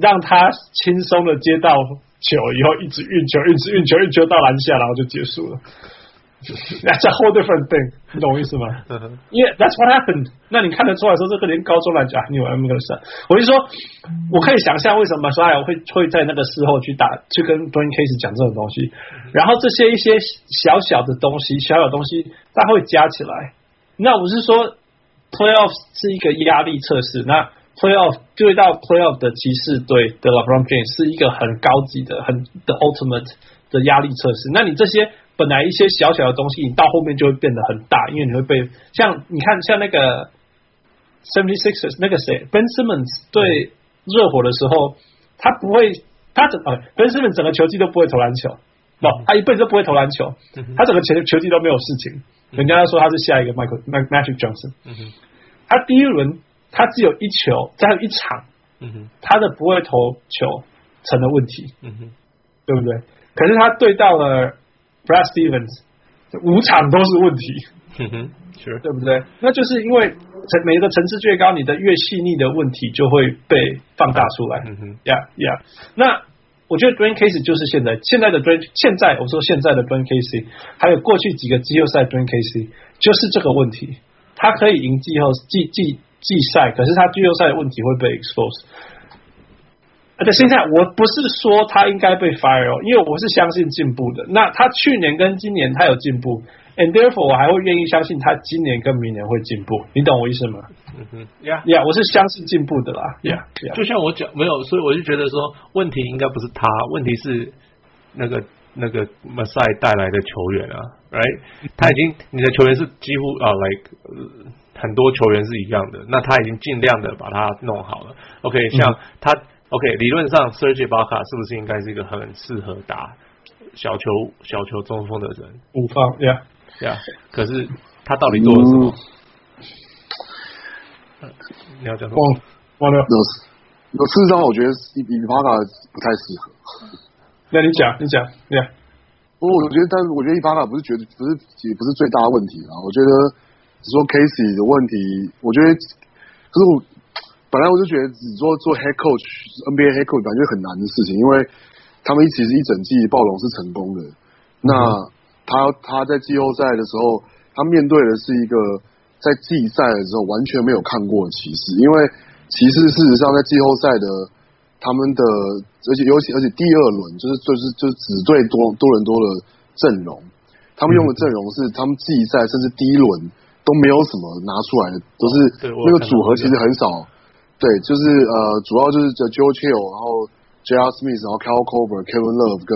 让他轻松的接到球以后，一直运球，一直运球，运球到篮下，然后就结束了。That's a whole different thing，你懂我意思吗？因为 That's what happened。那你看得出来说，这个连高中来讲，你有 M 个事。我就说，我可以想象为什么 Masai 会会在那个时候去打，去跟 Dwane Casey 讲这种东西。然后这些一些小小的东西，小小东西，它会加起来。那我是说，Playoff 是一个压力测试。那 Playoff 对到 Playoff 的骑士队的 LeBron James 是一个很高级的、很的 Ultimate 的压力测试。那你这些本来一些小小的东西，你到后面就会变得很大，因为你会被像你看像那个 Seventy Sixers 那个谁 Ben Simmons 对热火的时候，他不会他整、呃、Ben Simmons 整个球季都不会投篮球，不，他一辈子都不会投篮球，他整个球球季都没有事情。人家说他是下一个 Michael Magic Johnson，他第一轮。他只有一球，再有一场，嗯哼，他的不会投球成了问题，嗯哼，对不对？可是他对到了 Brad Stevens，五场都是问题，嗯哼，是，对不对？那就是因为层每一个层次越高，你的越细腻的问题就会被放大出来，嗯哼，呀呀。那我觉得 Dwane Casey 就是现在现在的 Dwane，现在我说现在的 Dwane Casey，还有过去几个季后赛 Dwane Casey，就是这个问题，他可以赢季后季季。季赛，可是他季后赛的问题会被 expose。而且现在我不是说他应该被 fire，因为我是相信进步的。那他去年跟今年他有进步，and therefore 我还会愿意相信他今年跟明年会进步。你懂我意思吗？嗯哼，呀呀，我是相信进步的啦。呀、yeah, yeah.，就像我讲，没有，所以我就觉得说，问题应该不是他，问题是那个那个 Masai 带来的球员啊，right？他已经你的球员是几乎啊、uh,，like。很多球员是一样的，那他已经尽量的把它弄好了。OK，像他 OK，理论上 Serge Ibaka 是不是应该是一个很适合打小球小球中锋的人？五方，Yeah，呀，可是他到底做了什么？嗯、你要讲什么？忘忘了。有有事实上，我觉得伊伊巴卡不太适合。那你讲，你讲，Yeah。不过我觉得，但是我觉得伊巴卡不是觉得不是也不是最大的问题啊。我觉得只说 Casey 的问题，我觉得可是我本来我就觉得只做做 Head Coach NBA Head Coach 感觉很难的事情，因为他们一其实一整季暴龙是成功的。那他他在季后赛的时候，他面对的是一个在季赛的时候完全没有看过的骑士，因为骑士事实上在季后赛的。他们的，而且尤其而且第二轮就是就是就是只对多多伦多的阵容，他们用的阵容是他们季赛甚至第一轮都没有什么拿出来的，都是那个组合其实很少。对，就是呃，主要就是 George Hill，然后 J.R. Smith，然后 Kyle Korver、Kevin Love 跟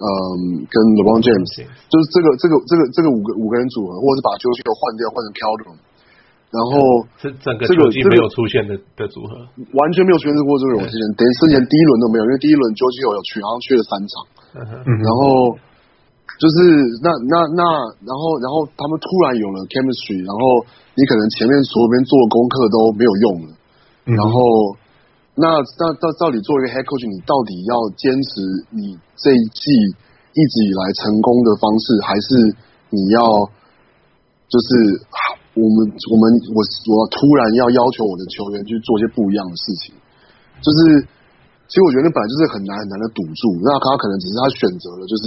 嗯跟 LeBron James，就是这个这个这个这个五个五个人组合，或者是把 George Hill 换掉换成 Keldon。然后这整个球季没有出现的的组合，完全没有出现过这个勇气人，等于之前第一轮都没有，因为第一轮 JO CHILL 有去，然后去了三场，然后就是那那那，然后然后他们突然有了 chemistry，然后你可能前面所有边做的功课都没有用了，然后那那到到底做一个 head coach，你到底要坚持你这一季一直以来成功的方式，还是你要就是？我们我们我我突然要要求我的球员去做一些不一样的事情，就是其实我觉得那本来就是很难很难的赌注。那他可能只是他选择了，就是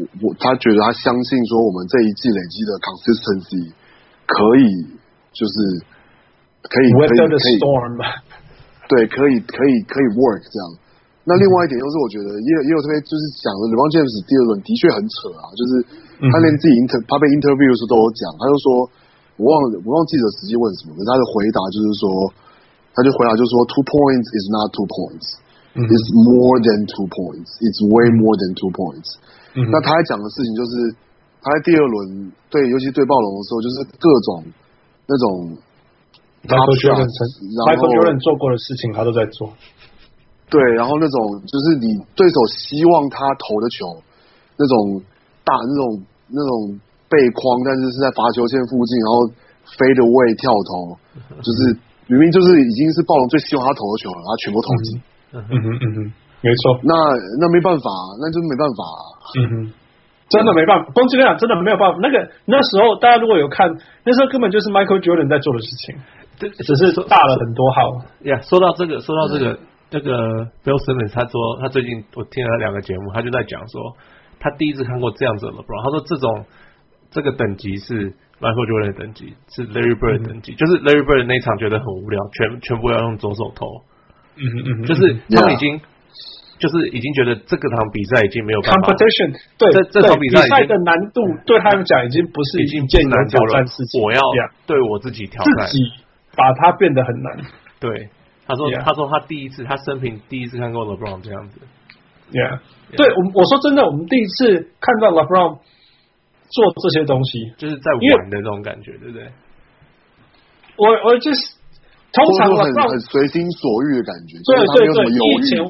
我我他觉得他相信说我们这一季累积的 consistency 可以就是可以可以可以对可以可以可以 work 这样。那另外一点就是我觉得也有也有特别就是讲了 LeBron James 第二轮的确很扯啊，就是他连自己 inter 他被 interview 的时候都有讲，他就说。我忘了，我忘记了实际问什么，可是他的回答就是说，他就回答就是说，two points is not two points，it's more than two points，it's way more than two points。那他还讲的事情就是，他在第二轮对，尤其对暴龙的时候，就是各种那种 Michael Jordan，Michael Jordan 做过的事情，他都在做。对，然后那种就是你对手希望他投的球，那种大那种那种。背框，但是是在罚球线附近，然后 fade away 跳投，就是明明就是已经是暴龙最希望他投的球了，他全部投进。嗯哼嗯哼，没错。那那没办法，那就没办法。嗯哼，真的没办法。攻击量真的没有办法。那个那时候大家如果有看，那时候根本就是 Michael Jordan 在做的事情，这只是大了很多号。呀，说到这个，说到这个，那个 Bill Simmons 他说，他最近我听了两个节目，他就在讲说，他第一次看过这样子的 LeBron，他说这种。这个等级是 Michael Jordan 的等级，是 Larry Bird 的等级，嗯、就是 Larry Bird 那一场觉得很无聊，全全部要用左手投，嗯嗯嗯，就是他们已经，Yeah. 就是已经觉得这个场比赛已经没有办法，competition，对，这这场比赛，比赛的难度对他们讲已经不是已经艰难挑战事情，我要对我自己挑战，自己把它变得很难。对，他说 Yeah. 他说他第一次他生平第一次看过 LeBron 这样子，Yeah，, yeah. 对我我说真的，我们第一次看到 LeBron。做这些东西就是在玩的那种感觉，对不对？我我就是通常很很随心所欲的感觉，对对对。以前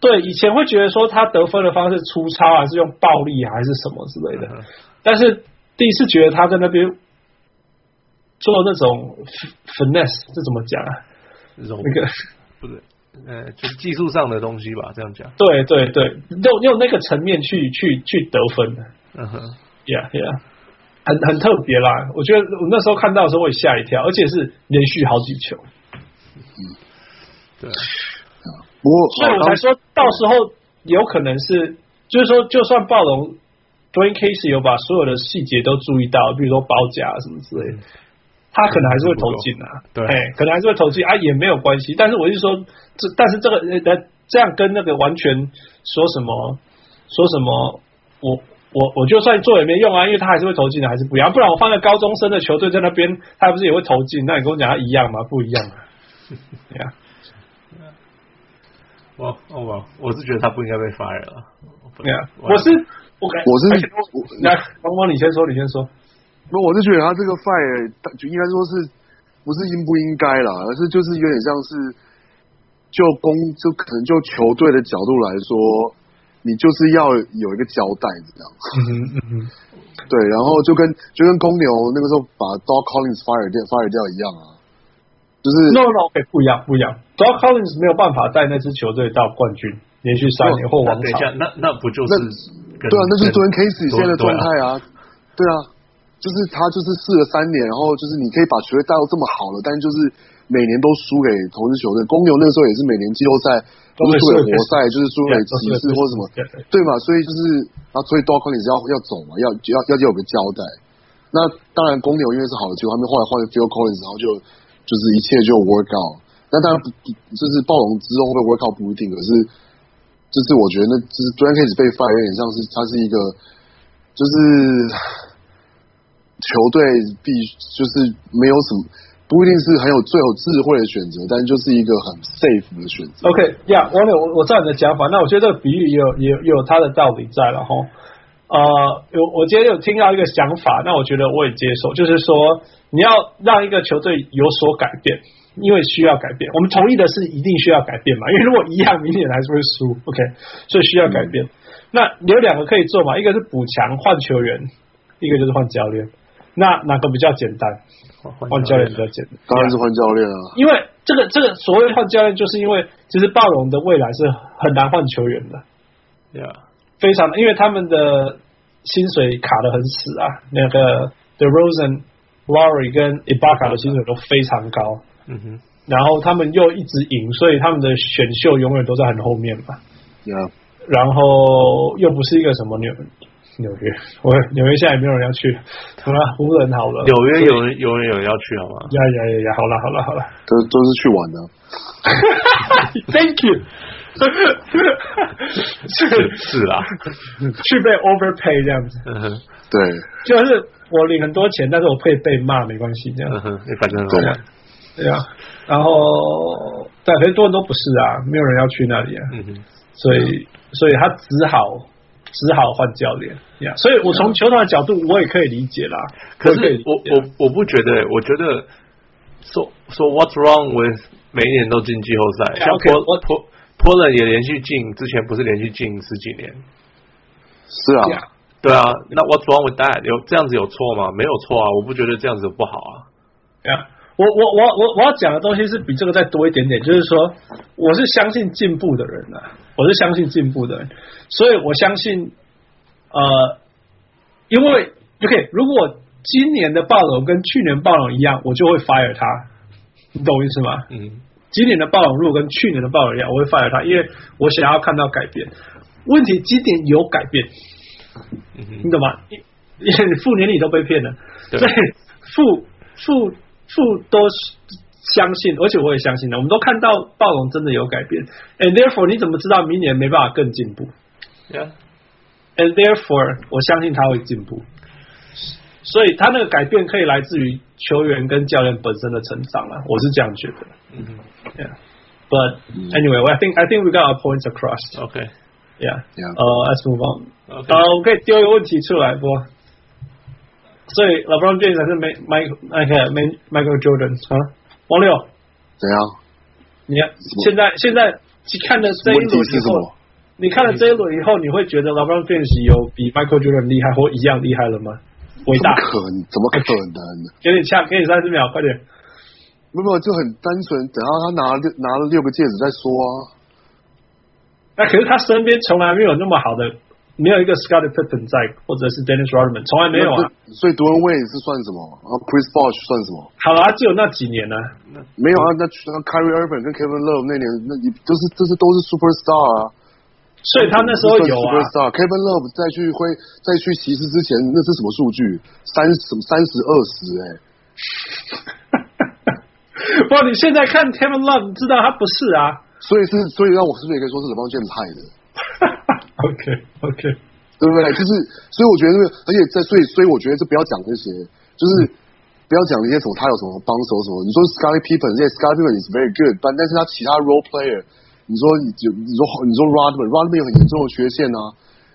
对以前会觉得说他得分的方式粗糙，还是用暴力，还是什么之类的。嗯、但是第一次觉得他在那边做那种 finesse，这怎么讲啊？这种那个不是呃，就是技术上的东西吧？这样讲。对对对，用用那个层面去去去得分的。嗯哼。Yeah, yeah，很很特别啦。我觉得我那时候看到的时候也吓一跳，而且是连续好几球。嗯，对。所以我才说到时候有可能是，就是说，就算暴龙 Dwane Casey 有把所有的细节都注意到，比如说包夹什么之类的，他可能还是会投进啊。对，可能还是会投进啊，也没有关系。但是我是说，这但是这个呃，这样跟那个完全说什么说什么我。我我就算做也没用啊，因为他还是会投进的，还是不一样。不然我放在高中生的球队在那边，他不是也会投进？那你跟我讲他一样吗？不一样啊。对啊。我我我是觉得他不应该被 fire 了。对啊，我是我我是来帮帮你先说，你先说。不，我是觉得他这个 fire 就应该说是不是应不应该啦，而是就是有点像是就公就可能就球队的角度来说，你就是要有一个交代这样。嗯哼嗯，对，然后就跟就跟公牛那个时候把 Doc Collins fire 掉 fire 掉一样啊，就是 No No OK 不一样不一样，Doc Collins 没有办法带那支球队到冠军，连续三年或王朝。等一下，那那不就是对啊？那就是 Dwane Casey 现在的状态啊，对啊，就是他就是试了三年，然后就是你可以把球队带到这么好了，但就是。每年都输给同支球队，公牛那个时候也是每年季后赛都是输给活塞，就是输给骑士或什么，对嘛？所以就是啊，所以 Doc Collins 要要走嘛，要要要有个交代。那当然，公牛因为是好的球队，他们后来换了 Phil Collins，然后就就是一切就 work out。那当然不，就是暴龙之后会 work out 不一定，可是就是我觉得那就是 Dwane Casey 被 fire 有点像是他是一个，就是球队必就是没有什么。不一定是很有最有智慧的选择，但就是一个很 safe 的选择。OK，呀、yeah，王柳，我我知道你的讲法，那我觉得这个比喻也有也有它的道理在了哈。呃，有我今天有听到一个想法，那我觉得我也接受，就是说你要让一个球队有所改变，因为需要改变。我们同意的是一定需要改变嘛，因为如果一样，明显还是会输。OK，所以需要改变。嗯、那有两个可以做嘛，一个是补强换球员，一个就是换教练。那哪个比较简单？换教练比较简单，当然是换教练啊。因为这个这个所谓换教练，就是因为其实暴龙的未来是很难换球员的，对啊，非常的，因为他们的薪水卡的很死啊。那个 The Rosen、Lowry 跟 Ibaka 的薪水都非常高，嗯哼，然后他们又一直赢，所以他们的选秀永远都在很后面嘛。Yeah. 然后又不是一个什么纽。纽约，我纽约现在也没有人要去，好了，湖人好了。纽约有人有人有人要去好吗？呀呀呀呀！好了好了好了，都都是去玩的。Thank you 是。是是啦，去被 overpay 这样子。嗯哼，对。就是我领很多钱，但是我可以被骂没关系这样。嗯哼，反正。对啊，然后但很多人都不是啊，没有人要去那里啊。嗯哼，所以所以他只好。只好换教练呀，yeah, 所以我从球团的角度，我也可以理解啦。可是我我我，我不觉得，我觉得说说 What's wrong with 每一年都进季后赛，像波波波人也连续进，之前不是连续进十几年？是啊对啊。那 What's wrong with that？有这样子有错吗？没有错啊，我不觉得这样子不好啊。呀我我我我我要讲的东西是比这个再多一点点，就是说我是相信进步的人啊。我是相信进步的人，所以我相信，呃，因为 OK，如果今年的暴龙跟去年暴龙一样，我就会 fire 他，你懂我意思吗？嗯，今年的暴龙如果跟去年的暴龙一样，我会 fire 他，因为我想要看到改变。问题今年有改变，嗯、你懂吗？因为负年你都被骗了，所以，负负负都。相信，而且我也相信的。我们都看到暴龙真的有改变，and therefore 你怎么知道明年没办法更进步？Yeah，and therefore 我相信他会进步，所以他那个改变可以来自于球员跟教练本身的成长了。我是这样觉得。嗯，Yeah，but anyway，I think I think we got our points across. Okay. Yeah. Yeah. 呃，Let's move on. 好，我可以丢一个问题出来不？所以 LeBron James 还是 Michael Michael Jordan 啊？王六，怎样？你看，现在现在看了这一轮以后，你看了这一轮以后，你会觉得 LeBron James 有比 Michael Jordan 厉害或一样厉害了吗？伟大？可能？怎么可能？给你呛，给你三十秒，快点。没有，就很单纯，等到他拿了拿了六个戒指再说啊。那可是他身边从来没有那么好的。没有一个 Scottie Pippen 在，或者是 Dennis Rodman，从来没有啊。所以 Dwyane Wade 是算什么？然后 Chris Bosh 算什么？好了，只有那几年呢、啊。没有啊，那那 Kyrie Irving 跟 Kevin Love 那年，那你都、就是这是都是 Superstar 啊。所以他那时候有啊。Kevin Love 再去会再去骑士之前，那是什么数据？三什么三十二十？哎。不，你现在看 Kevin Love，你知道他不是啊。所以是，所以让我是不是也可以说是 LeBron James 派的？OK OK，对不对？就是，所以我觉得，而且在，所以，所以我觉得，就不要讲这些，就是不要讲那些什么他有什么帮手什么。你说 Scottie Pippen，这些 Scottie Pippen is very good，但但是他其他 role player，你说你就你说你说 Rodman，Rodman 有很严重的缺陷啊，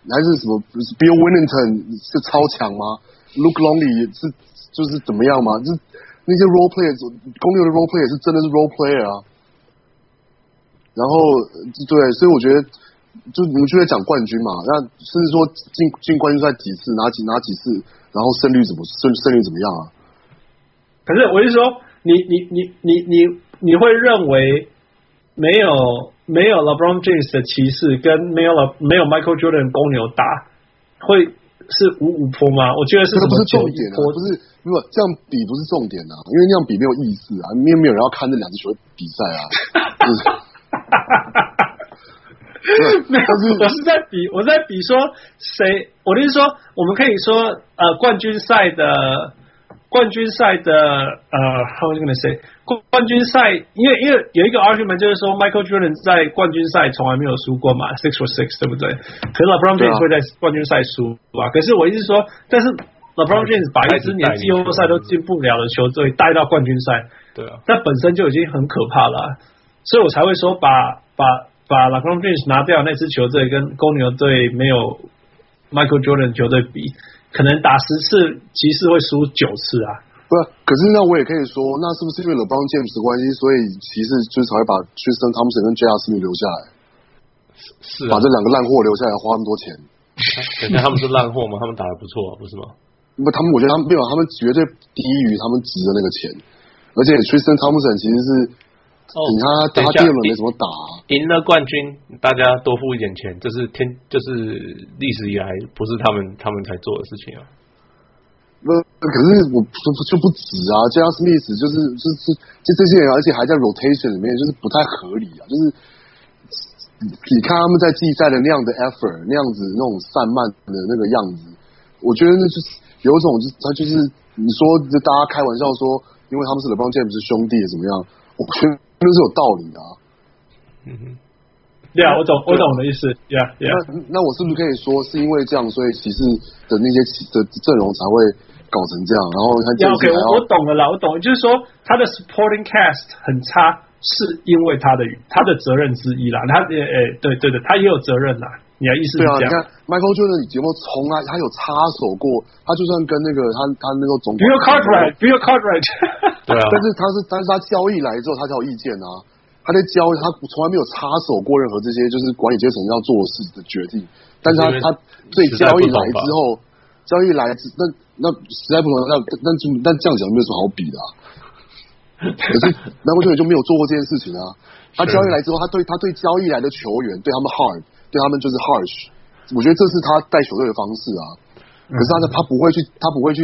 还是什么 Bill Wennington 是超强吗？Luke Longley 是就是怎么样吗？就是那些 role player，公牛的 role player 是真的是 role player 啊。然后对，所以我觉得就你们就在讲冠军嘛，那甚至说进进冠军赛几次，拿几拿几次，然后胜率怎么胜胜率怎么样啊？可是我是说，你你你你你你会认为没有没有 LeBron James 的骑士跟没有了没有 Michael Jordan 公牛打会？是五五坡吗？我觉得是什么？不是重点啊，不是，如果这样比不是重点啊，因为那样比没有意思啊，因为没有人要看那两支球队比赛啊。没有，我是在比，我在比说谁？我的意思说，我们可以说呃，冠军赛的。冠军赛的呃，how was gonna say 冠冠军赛，因为因为有一个 argument 就是说，Michael Jordan 在冠军赛从来没有输过嘛，six for six，对不对？可是 LeBron James 会在冠军赛输，对吧？可是我意思是说，但是 LeBron James 把一支连季后赛都进不了的球队带到冠军赛，对啊，那本身就已经很可怕了，所以我才会说把把把 LeBron James 拿掉那支球队跟公牛队没有 Michael Jordan 球队比。可能打十次，骑士会输九次啊！不，可是那我也可以说，那是不是因为 LeBron James 的关系，所以骑士就是才会把 Tristan Thompson 跟 J.R. Smith 留下来？是、啊，把这两个烂货留下来，花那么多钱？人家他们是烂货吗？他们打的不错、啊，不是吗？不，他们我觉得他们没有，他们绝对低于他们值的那个钱。而且 Tristan Thompson 其实是。哦，他他第二轮没怎么打，赢了冠军，大家多付一点钱，这是天，这是历史以来不是他们他们才做的事情啊。那可是我就就不止啊，J.R. Smith 就是就是就这些人，而且还在 rotation 里面，就是不太合理啊。就是你看他们在季赛的那样的 effort，那样子那种散漫的那个样子，我觉得那就是有一种，就是他就是你说，就大家开玩笑说，因为他们是 LeBron James 是兄弟怎么样？我觉得。都是有道理的啊，嗯哼，对啊，我懂，我懂的意思，对啊。那那我是不是可以说，是因为这样，所以骑士的那些的阵容才会搞成这样？然后他这样，OK，我我懂了啦，我懂了，就是说他的 supporting cast 很差，是因为他的他的责任之一啦。他也诶，对对对，他也有责任啦。你的意思是这样？对啊，你看 Michael Jordan 节目从来他有插手过，他就算跟那个他他那个总统，Bill Cartwright，Bill Cartwright，对啊，但是他是但是他交易来之后，他才有意见啊，他在交易，他从来没有插手过任何这些就是管理阶层要做的事的决定，但是他他对交易来之后，交易来那那实在不同，那那那这样讲没有什么好比的啊，可是 Michael Jordan 就没有做过这件事情啊，他交易来之后，他对他对交易来的球员对他们 hard。对他们就是 harsh，我觉得这是他带球队的方式啊。可是他他不会去，他不会去，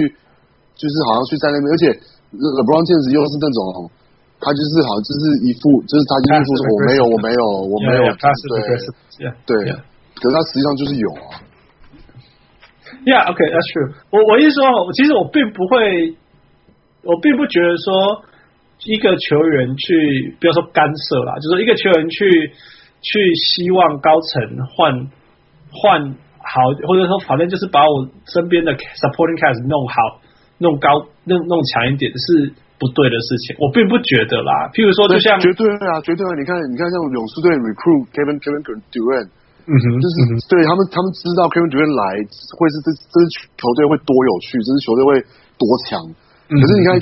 就是好像去在那边，而且 LeBron James 又是那种，他就是好像就是一副，就是他一副说我没有，我没有，我没有，对对。可是他实际上就是有啊。Yeah，OK，that's true。我我意思说，其实我并不会，我并不觉得说一个球员去，不要说干涉啦，就是一个球员去。去希望高层换换好，或者说反正就是把我身边的 supporting cast 弄好，弄高，弄弄强一点是不对的事情。我并不觉得啦。譬如说，就像绝对啊，绝对啊！你看，你看，像勇士队 recruit Kevin Kevin Durant，嗯哼，就是、嗯、对他们，他们知道 Kevin Durant 来会是这这支球队会多有趣，这支球队会多强。可是你看，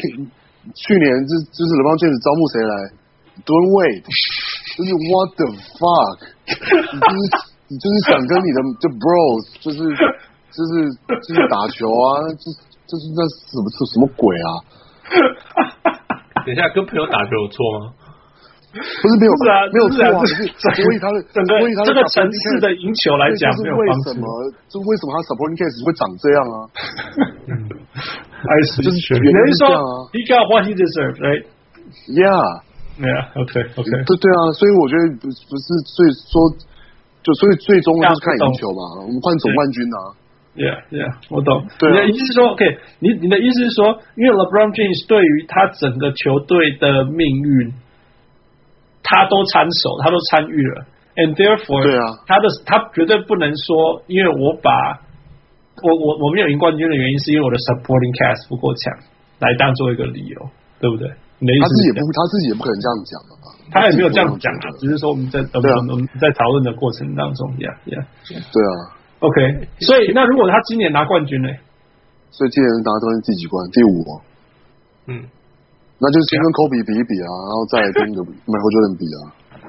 去年这就是 LeBron James 招募谁来？Dwyane Wade。就是 What the fuck？你就是你就是想跟你的就 bros，就是就是就是打球啊，就就是那什么什么鬼啊？等一下，跟朋友打球有错吗？不是没有，是啊，没有错啊。是所以他的整个这个城市的赢球来讲，没有为什么？就为什么他 supporting case 会长这样啊？还 是就是等于说，He got what he deserved, Yeah. Yeah，OK，OK，对对啊，所以我觉得不不是最说，就所以最终就是看赢球嘛，我们换总冠军啊。Yeah，Yeah，我懂。对你的意思是说，OK，你你的意思是说，因为 LeBron James 对于他整个球队的命运，他都参手，他都参与了，and therefore，对啊，他的他绝对不能说，因为我把我我我没有赢冠军的原因，是因为我的 supporting cast 不够强，来当做一个理由，对不对？他自己也不，他自己也不可能这样讲的嘛。他也没有这样讲啊，只是说我们在我们、啊、我们在讨论的过程当中，呀呀，对啊。OK，所以那如果他今年拿冠军呢？所以今年拿冠军第几冠？第五。嗯，那就是先跟科比比一比啊，然后再跟 Michael Jordan 比啊。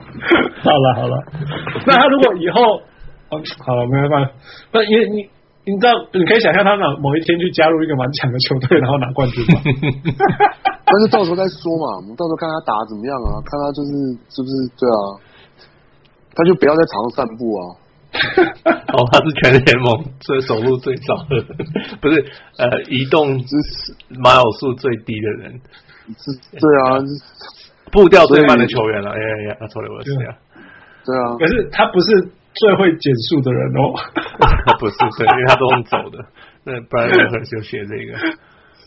好了好了，那他如果以后，嗯，好了，没办法，那因为你你知道，你可以想象他哪某一天去加入一个蛮强的球队，然后拿冠军吗？但是到时候再说嘛，我们到时候看他打怎么样啊，看他就是是不是对啊，他就不要在场上散步啊。哦，他是全联盟最走路最早的，不是呃，移动之马偶数最低的人，是，对啊。步调最慢的球员了，哎呀呀，他错了，我是呀，对啊，可是他不是最会减速的人哦，不是，对，因为他都用走的，那不然很就学这个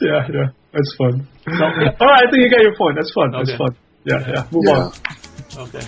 ，Yeah, yeah, that's fun. All right, I think you get your point. That's fun. That's fun. Yeah, yeah. Move on. Okay.